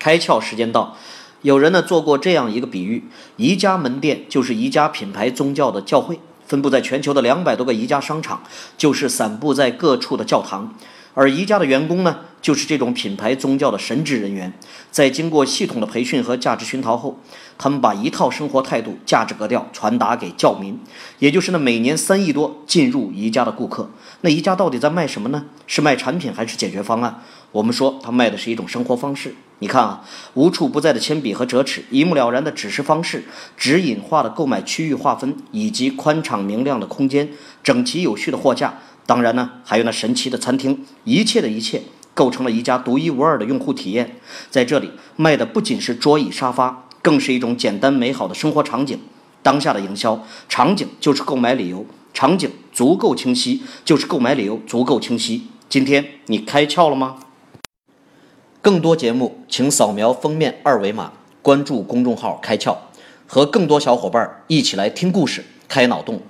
开窍时间到。有人呢做过这样一个比喻：宜家门店就是宜家品牌宗教的教会，分布在全球的两百多个宜家商场，就是散布在各处的教堂。而宜家的员工呢，就是这种品牌宗教的神职人员。在经过系统的培训和价值熏陶后，他们把一套生活态度、价值格调传达给教民，也就是那每年三亿多进入宜家的顾客。那宜家到底在卖什么呢？是卖产品还是解决方案？我们说，他卖的是一种生活方式。你看啊，无处不在的铅笔和折尺，一目了然的指示方式，指引化的购买区域划分，以及宽敞明亮的空间，整齐有序的货架。当然呢，还有那神奇的餐厅，一切的一切构成了一家独一无二的用户体验。在这里卖的不仅是桌椅沙发，更是一种简单美好的生活场景。当下的营销场景就是购买理由，场景足够清晰，就是购买理由足够清晰。今天你开窍了吗？更多节目，请扫描封面二维码，关注公众号“开窍”，和更多小伙伴一起来听故事、开脑洞。